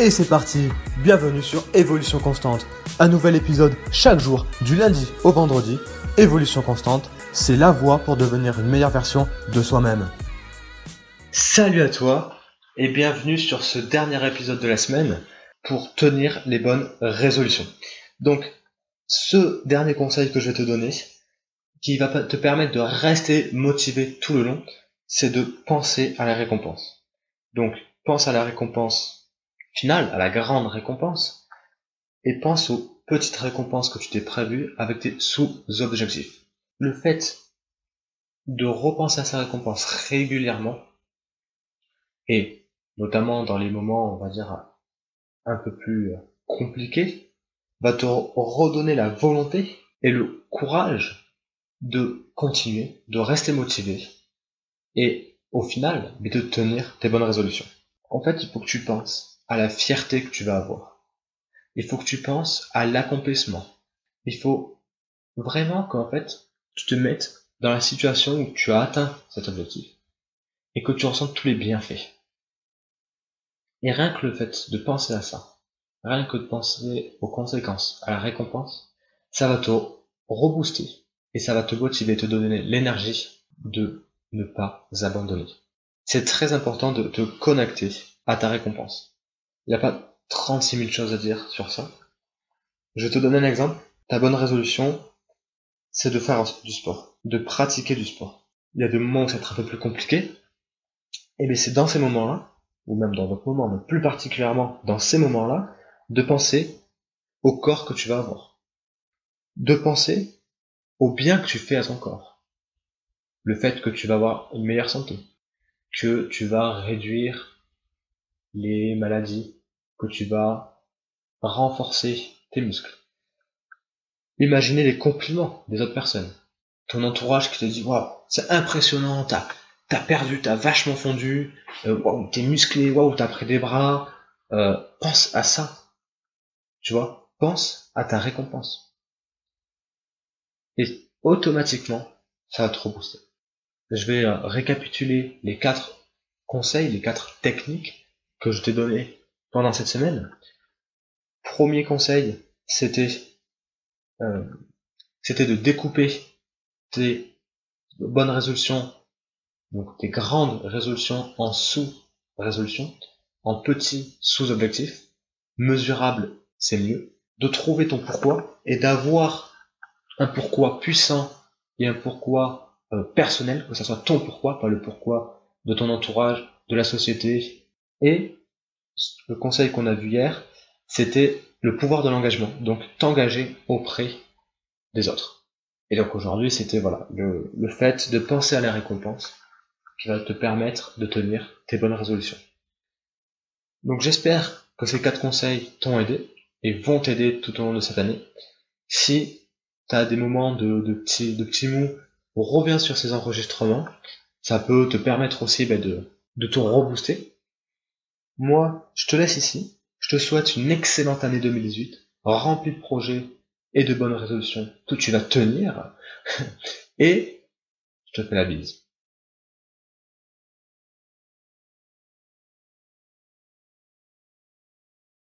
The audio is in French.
Et c'est parti Bienvenue sur Évolution Constante. Un nouvel épisode chaque jour, du lundi au vendredi. Évolution Constante, c'est la voie pour devenir une meilleure version de soi-même. Salut à toi et bienvenue sur ce dernier épisode de la semaine pour tenir les bonnes résolutions. Donc, ce dernier conseil que je vais te donner, qui va te permettre de rester motivé tout le long, c'est de penser à la récompense. Donc, pense à la récompense finale, à la grande récompense, et pense aux petites récompenses que tu t'es prévues avec tes sous-objectifs. Le fait de repenser à ces récompenses régulièrement, et notamment dans les moments, on va dire, un peu plus compliqués, va te redonner la volonté et le courage de continuer, de rester motivé, et au final, de tenir tes bonnes résolutions. En fait, il faut que tu penses à la fierté que tu vas avoir. Il faut que tu penses à l'accomplissement. Il faut vraiment qu'en fait, tu te mettes dans la situation où tu as atteint cet objectif et que tu ressentes tous les bienfaits. Et rien que le fait de penser à ça, rien que de penser aux conséquences, à la récompense, ça va te rebooster et ça va te motiver, te donner l'énergie de ne pas abandonner. C'est très important de te connecter à ta récompense. Il n'y a pas 36 000 choses à dire sur ça. Je te donne un exemple. Ta bonne résolution, c'est de faire du sport, de pratiquer du sport. Il y a des moments où c'est un peu plus compliqué. Et bien c'est dans ces moments-là, ou même dans d'autres moments, mais plus particulièrement dans ces moments-là, de penser au corps que tu vas avoir. De penser au bien que tu fais à ton corps. Le fait que tu vas avoir une meilleure santé. Que tu vas réduire les maladies, que tu vas renforcer tes muscles. Imaginez les compliments des autres personnes. Ton entourage qui te dit waouh, c'est impressionnant, t'as t'as perdu, t'as vachement fondu, euh, t'es musclé, waouh, t'as pris des bras. Euh, pense à ça. Tu vois, pense à ta récompense. Et automatiquement, ça va te rebooster. Je vais euh, récapituler les quatre conseils, les quatre techniques que je t'ai donné pendant cette semaine. Premier conseil, c'était euh, c'était de découper tes bonnes résolutions, donc tes grandes résolutions en sous-résolutions, en petits sous-objectifs. Mesurable, c'est mieux. De trouver ton pourquoi et d'avoir un pourquoi puissant et un pourquoi euh, personnel, que ce soit ton pourquoi, pas le pourquoi de ton entourage, de la société, et le conseil qu'on a vu hier, c'était le pouvoir de l'engagement. Donc t'engager auprès des autres. Et donc aujourd'hui, c'était voilà le, le fait de penser à la récompense qui va te permettre de tenir tes bonnes résolutions. Donc j'espère que ces quatre conseils t'ont aidé et vont t'aider tout au long de cette année. Si tu as des moments de, de, petits, de reviens sur ces enregistrements. Ça peut te permettre aussi bah, de, de te rebooster moi, je te laisse ici. Je te souhaite une excellente année 2018, remplie de projets et de bonnes résolutions que tu vas tenir. et je te fais la bise.